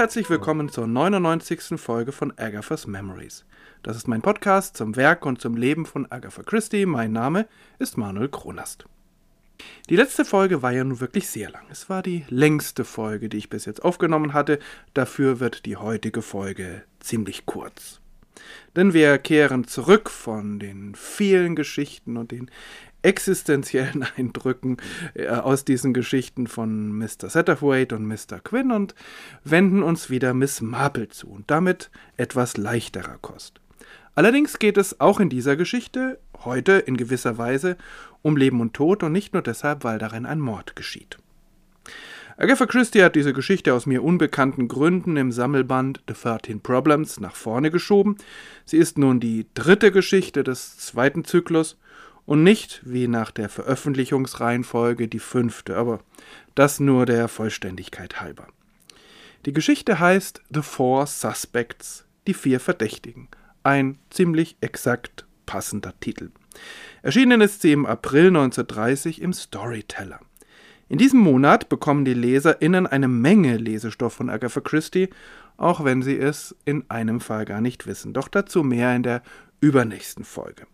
Herzlich willkommen zur 99. Folge von Agatha's Memories. Das ist mein Podcast zum Werk und zum Leben von Agatha Christie. Mein Name ist Manuel Kronast. Die letzte Folge war ja nun wirklich sehr lang. Es war die längste Folge, die ich bis jetzt aufgenommen hatte. Dafür wird die heutige Folge ziemlich kurz. Denn wir kehren zurück von den vielen Geschichten und den existenziellen Eindrücken äh, aus diesen Geschichten von Mr. Satterthwaite und Mr. Quinn und wenden uns wieder Miss Marple zu und damit etwas leichterer Kost. Allerdings geht es auch in dieser Geschichte heute in gewisser Weise um Leben und Tod und nicht nur deshalb, weil darin ein Mord geschieht. Agatha Christie hat diese Geschichte aus mir unbekannten Gründen im Sammelband The 13 Problems nach vorne geschoben. Sie ist nun die dritte Geschichte des zweiten Zyklus und nicht, wie nach der Veröffentlichungsreihenfolge, die fünfte, aber das nur der Vollständigkeit halber. Die Geschichte heißt The Four Suspects, die vier Verdächtigen. Ein ziemlich exakt passender Titel. Erschienen ist sie im April 1930 im Storyteller. In diesem Monat bekommen die LeserInnen eine Menge Lesestoff von Agatha Christie, auch wenn sie es in einem Fall gar nicht wissen. Doch dazu mehr in der übernächsten Folge.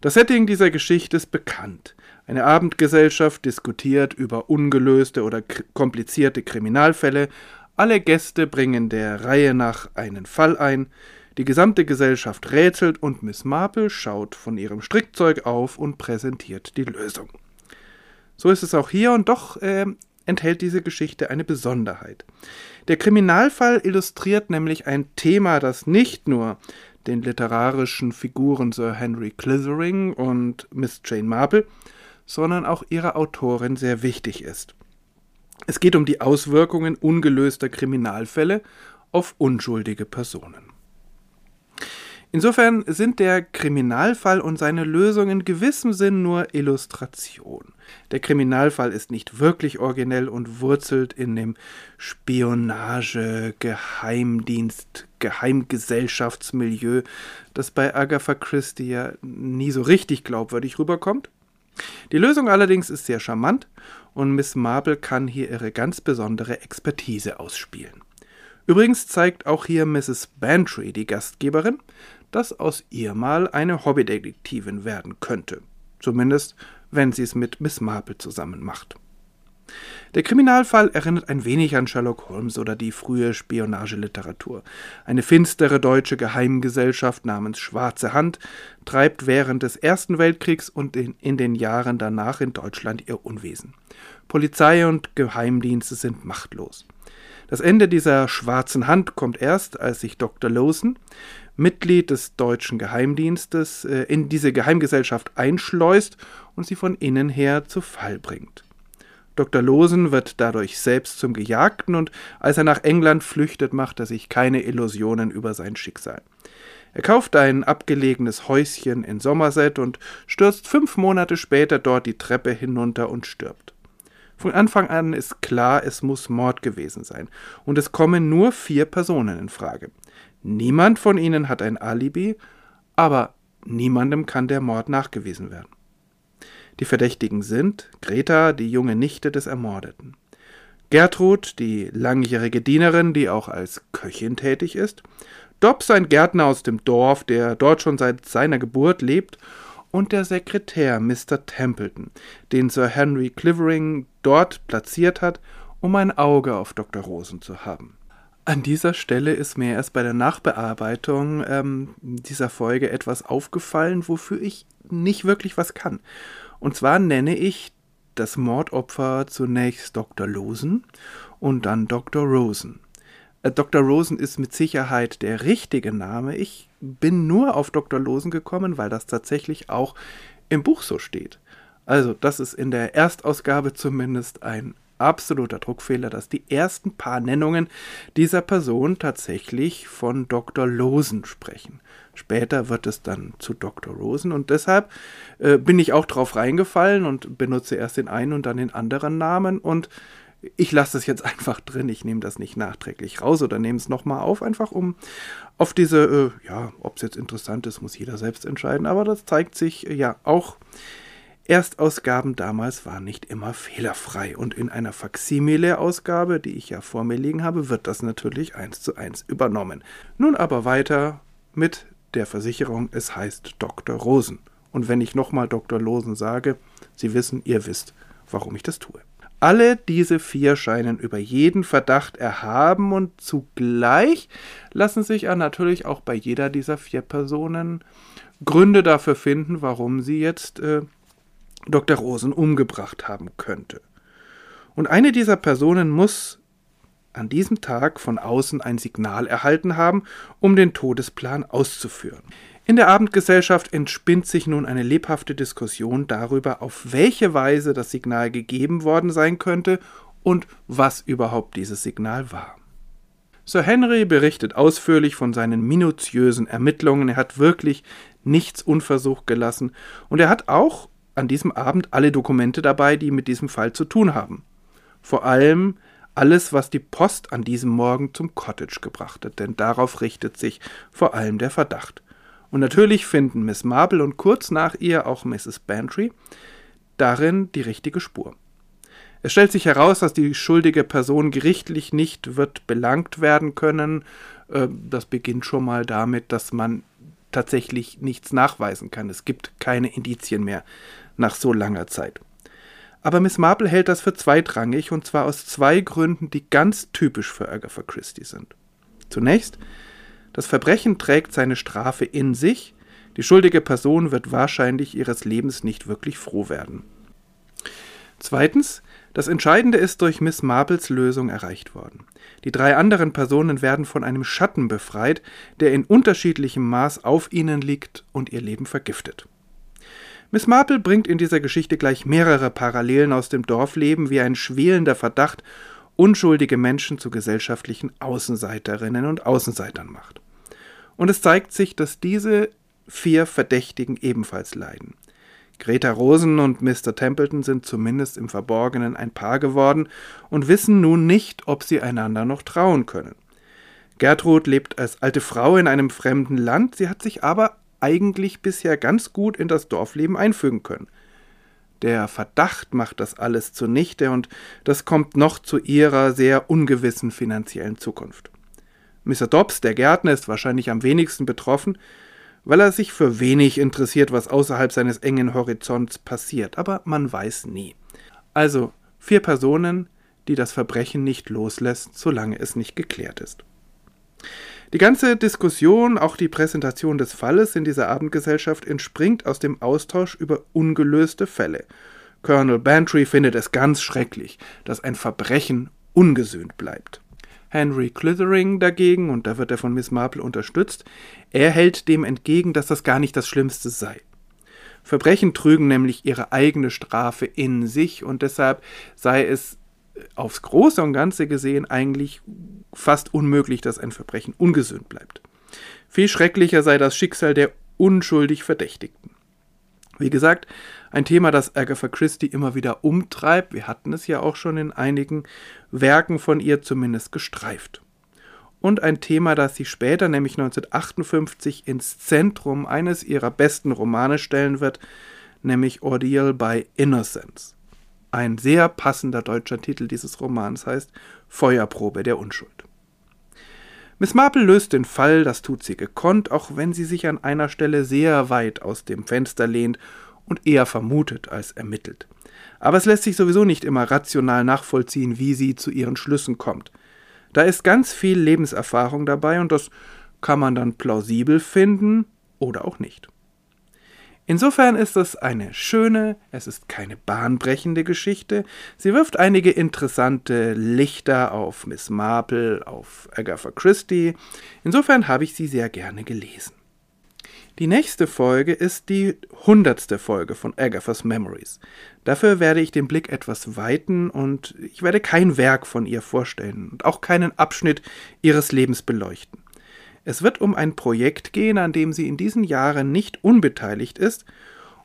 Das Setting dieser Geschichte ist bekannt. Eine Abendgesellschaft diskutiert über ungelöste oder komplizierte Kriminalfälle. Alle Gäste bringen der Reihe nach einen Fall ein. Die gesamte Gesellschaft rätselt und Miss Marple schaut von ihrem Strickzeug auf und präsentiert die Lösung. So ist es auch hier und doch äh, enthält diese Geschichte eine Besonderheit. Der Kriminalfall illustriert nämlich ein Thema, das nicht nur den literarischen Figuren Sir Henry Clithering und Miss Jane Marple, sondern auch ihrer Autorin sehr wichtig ist. Es geht um die Auswirkungen ungelöster Kriminalfälle auf unschuldige Personen. Insofern sind der Kriminalfall und seine Lösung in gewissem Sinn nur Illustration. Der Kriminalfall ist nicht wirklich originell und wurzelt in dem Spionage, Geheimdienst, Geheimgesellschaftsmilieu, das bei Agatha Christie ja nie so richtig glaubwürdig rüberkommt. Die Lösung allerdings ist sehr charmant und Miss Marple kann hier ihre ganz besondere Expertise ausspielen. Übrigens zeigt auch hier Mrs. Bantry, die Gastgeberin, dass aus ihr mal eine Hobbydetektivin werden könnte. Zumindest, wenn sie es mit Miss Marple zusammen macht. Der Kriminalfall erinnert ein wenig an Sherlock Holmes oder die frühe Spionageliteratur. Eine finstere deutsche Geheimgesellschaft namens Schwarze Hand treibt während des Ersten Weltkriegs und in, den Jahren danach in Deutschland ihr Unwesen. Polizei und Geheimdienste sind machtlos. Das Ende dieser schwarzen Hand kommt erst, als sich Dr. Lawson, Mitglied des deutschen Geheimdienstes, äh, in diese Geheimgesellschaft einschleust und sie von innen her zu Fall bringt. Dr. Losen wird dadurch selbst zum Gejagten und als er nach England flüchtet, macht er sich keine Illusionen über sein Schicksal. Er kauft ein abgelegenes Häuschen in Somerset und stürzt fünf Monate später dort die Treppe hinunter und stirbt. Von Anfang an ist klar, es muss Mord gewesen sein, und es kommen nur vier Personen in Frage. Niemand von ihnen hat ein Alibi, aber niemandem kann der Mord nachgewiesen werden. Die Verdächtigen sind Greta, die junge Nichte des Ermordeten, Gertrud, die langjährige Dienerin, die auch als Köchin tätig ist, Dobbs, ein Gärtner aus dem Dorf, der dort schon seit seiner Geburt lebt, und der Sekretär Mr. Templeton, den Sir Henry Clivering dort platziert hat, um ein Auge auf Dr. Rosen zu haben. An dieser Stelle ist mir erst bei der Nachbearbeitung ähm, dieser Folge etwas aufgefallen, wofür ich nicht wirklich was kann. Und zwar nenne ich das Mordopfer zunächst Dr. Losen und dann Dr. Rosen. Äh, Dr. Rosen ist mit Sicherheit der richtige Name. Ich bin nur auf Dr. Losen gekommen, weil das tatsächlich auch im Buch so steht. Also, das ist in der Erstausgabe zumindest ein absoluter Druckfehler, dass die ersten paar Nennungen dieser Person tatsächlich von Dr. Losen sprechen. Später wird es dann zu Dr. Rosen und deshalb äh, bin ich auch drauf reingefallen und benutze erst den einen und dann den anderen Namen und ich lasse es jetzt einfach drin. Ich nehme das nicht nachträglich raus oder nehme es nochmal auf, einfach um auf diese, äh, ja, ob es jetzt interessant ist, muss jeder selbst entscheiden, aber das zeigt sich äh, ja auch Erstausgaben damals waren nicht immer fehlerfrei und in einer Faksimile-Ausgabe, die ich ja vor mir liegen habe, wird das natürlich eins zu eins übernommen. Nun aber weiter mit der Versicherung, es heißt Dr. Rosen. Und wenn ich nochmal Dr. Losen sage, Sie wissen, ihr wisst, warum ich das tue. Alle diese vier scheinen über jeden Verdacht erhaben und zugleich lassen sich ja natürlich auch bei jeder dieser vier Personen Gründe dafür finden, warum sie jetzt äh, Dr. Rosen umgebracht haben könnte. Und eine dieser Personen muss an diesem Tag von außen ein Signal erhalten haben, um den Todesplan auszuführen. In der Abendgesellschaft entspinnt sich nun eine lebhafte Diskussion darüber, auf welche Weise das Signal gegeben worden sein könnte und was überhaupt dieses Signal war. Sir Henry berichtet ausführlich von seinen minutiösen Ermittlungen, er hat wirklich nichts unversucht gelassen und er hat auch an diesem Abend alle Dokumente dabei, die mit diesem Fall zu tun haben. Vor allem alles, was die Post an diesem Morgen zum Cottage gebracht hat, denn darauf richtet sich vor allem der Verdacht. Und natürlich finden Miss Marple und kurz nach ihr auch Mrs. Bantry darin die richtige Spur. Es stellt sich heraus, dass die schuldige Person gerichtlich nicht wird belangt werden können. Äh, das beginnt schon mal damit, dass man tatsächlich nichts nachweisen kann. Es gibt keine Indizien mehr nach so langer Zeit. Aber Miss Marple hält das für zweitrangig und zwar aus zwei Gründen, die ganz typisch für Agatha Christie sind. Zunächst, das Verbrechen trägt seine Strafe in sich, die schuldige Person wird wahrscheinlich ihres Lebens nicht wirklich froh werden. Zweitens, das Entscheidende ist durch Miss Marples Lösung erreicht worden. Die drei anderen Personen werden von einem Schatten befreit, der in unterschiedlichem Maß auf ihnen liegt und ihr Leben vergiftet. Miss Marple bringt in dieser Geschichte gleich mehrere Parallelen aus dem Dorfleben wie ein schwelender Verdacht unschuldige Menschen zu gesellschaftlichen Außenseiterinnen und Außenseitern macht. Und es zeigt sich, dass diese vier Verdächtigen ebenfalls leiden. Greta Rosen und Mr. Templeton sind zumindest im Verborgenen ein Paar geworden und wissen nun nicht, ob sie einander noch trauen können. Gertrud lebt als alte Frau in einem fremden Land, sie hat sich aber eigentlich bisher ganz gut in das Dorfleben einfügen können. Der Verdacht macht das alles zunichte und das kommt noch zu ihrer sehr ungewissen finanziellen Zukunft. Mr. Dobbs, der Gärtner, ist wahrscheinlich am wenigsten betroffen, weil er sich für wenig interessiert, was außerhalb seines engen Horizonts passiert, aber man weiß nie. Also vier Personen, die das Verbrechen nicht loslässt, solange es nicht geklärt ist. Die ganze Diskussion, auch die Präsentation des Falles in dieser Abendgesellschaft entspringt aus dem Austausch über ungelöste Fälle. Colonel Bantry findet es ganz schrecklich, dass ein Verbrechen ungesühnt bleibt. Henry Clithering dagegen, und da wird er von Miss Marple unterstützt, er hält dem entgegen, dass das gar nicht das Schlimmste sei. Verbrechen trügen nämlich ihre eigene Strafe in sich und deshalb sei es aufs Große und Ganze gesehen eigentlich fast unmöglich, dass ein Verbrechen ungesühnt bleibt. Viel schrecklicher sei das Schicksal der unschuldig Verdächtigten. Wie gesagt, ein Thema, das Agatha Christie immer wieder umtreibt. Wir hatten es ja auch schon in einigen Werken von ihr zumindest gestreift. Und ein Thema, das sie später, nämlich 1958, ins Zentrum eines ihrer besten Romane stellen wird, nämlich Ordeal by Innocence. Ein sehr passender deutscher Titel dieses Romans heißt Feuerprobe der Unschuld. Miss Marple löst den Fall, das tut sie gekonnt, auch wenn sie sich an einer Stelle sehr weit aus dem Fenster lehnt und eher vermutet als ermittelt. Aber es lässt sich sowieso nicht immer rational nachvollziehen, wie sie zu ihren Schlüssen kommt. Da ist ganz viel Lebenserfahrung dabei und das kann man dann plausibel finden oder auch nicht. Insofern ist es eine schöne, es ist keine bahnbrechende Geschichte. Sie wirft einige interessante Lichter auf Miss Marple, auf Agatha Christie. Insofern habe ich sie sehr gerne gelesen. Die nächste Folge ist die hundertste Folge von Agathas Memories. Dafür werde ich den Blick etwas weiten und ich werde kein Werk von ihr vorstellen und auch keinen Abschnitt ihres Lebens beleuchten. Es wird um ein Projekt gehen, an dem sie in diesen Jahren nicht unbeteiligt ist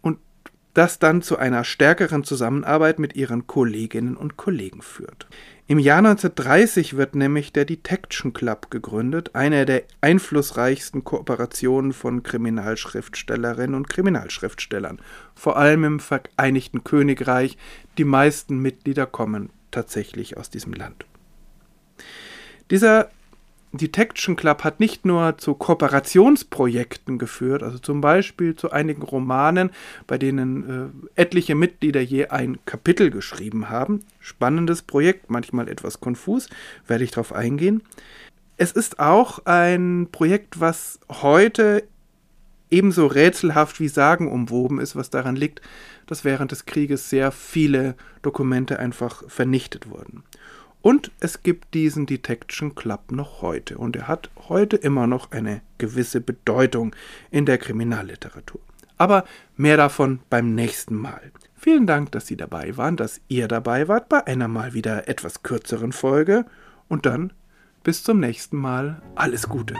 und das dann zu einer stärkeren Zusammenarbeit mit ihren Kolleginnen und Kollegen führt. Im Jahr 1930 wird nämlich der Detection Club gegründet, eine der einflussreichsten Kooperationen von Kriminalschriftstellerinnen und Kriminalschriftstellern, vor allem im Vereinigten Königreich. Die meisten Mitglieder kommen tatsächlich aus diesem Land. Dieser Detection Club hat nicht nur zu Kooperationsprojekten geführt, also zum Beispiel zu einigen Romanen, bei denen äh, etliche Mitglieder je ein Kapitel geschrieben haben. Spannendes Projekt, manchmal etwas konfus, werde ich darauf eingehen. Es ist auch ein Projekt, was heute ebenso rätselhaft wie sagenumwoben ist, was daran liegt, dass während des Krieges sehr viele Dokumente einfach vernichtet wurden. Und es gibt diesen Detection Club noch heute und er hat heute immer noch eine gewisse Bedeutung in der Kriminalliteratur. Aber mehr davon beim nächsten Mal. Vielen Dank, dass Sie dabei waren, dass ihr dabei wart bei einer mal wieder etwas kürzeren Folge und dann bis zum nächsten Mal. Alles Gute.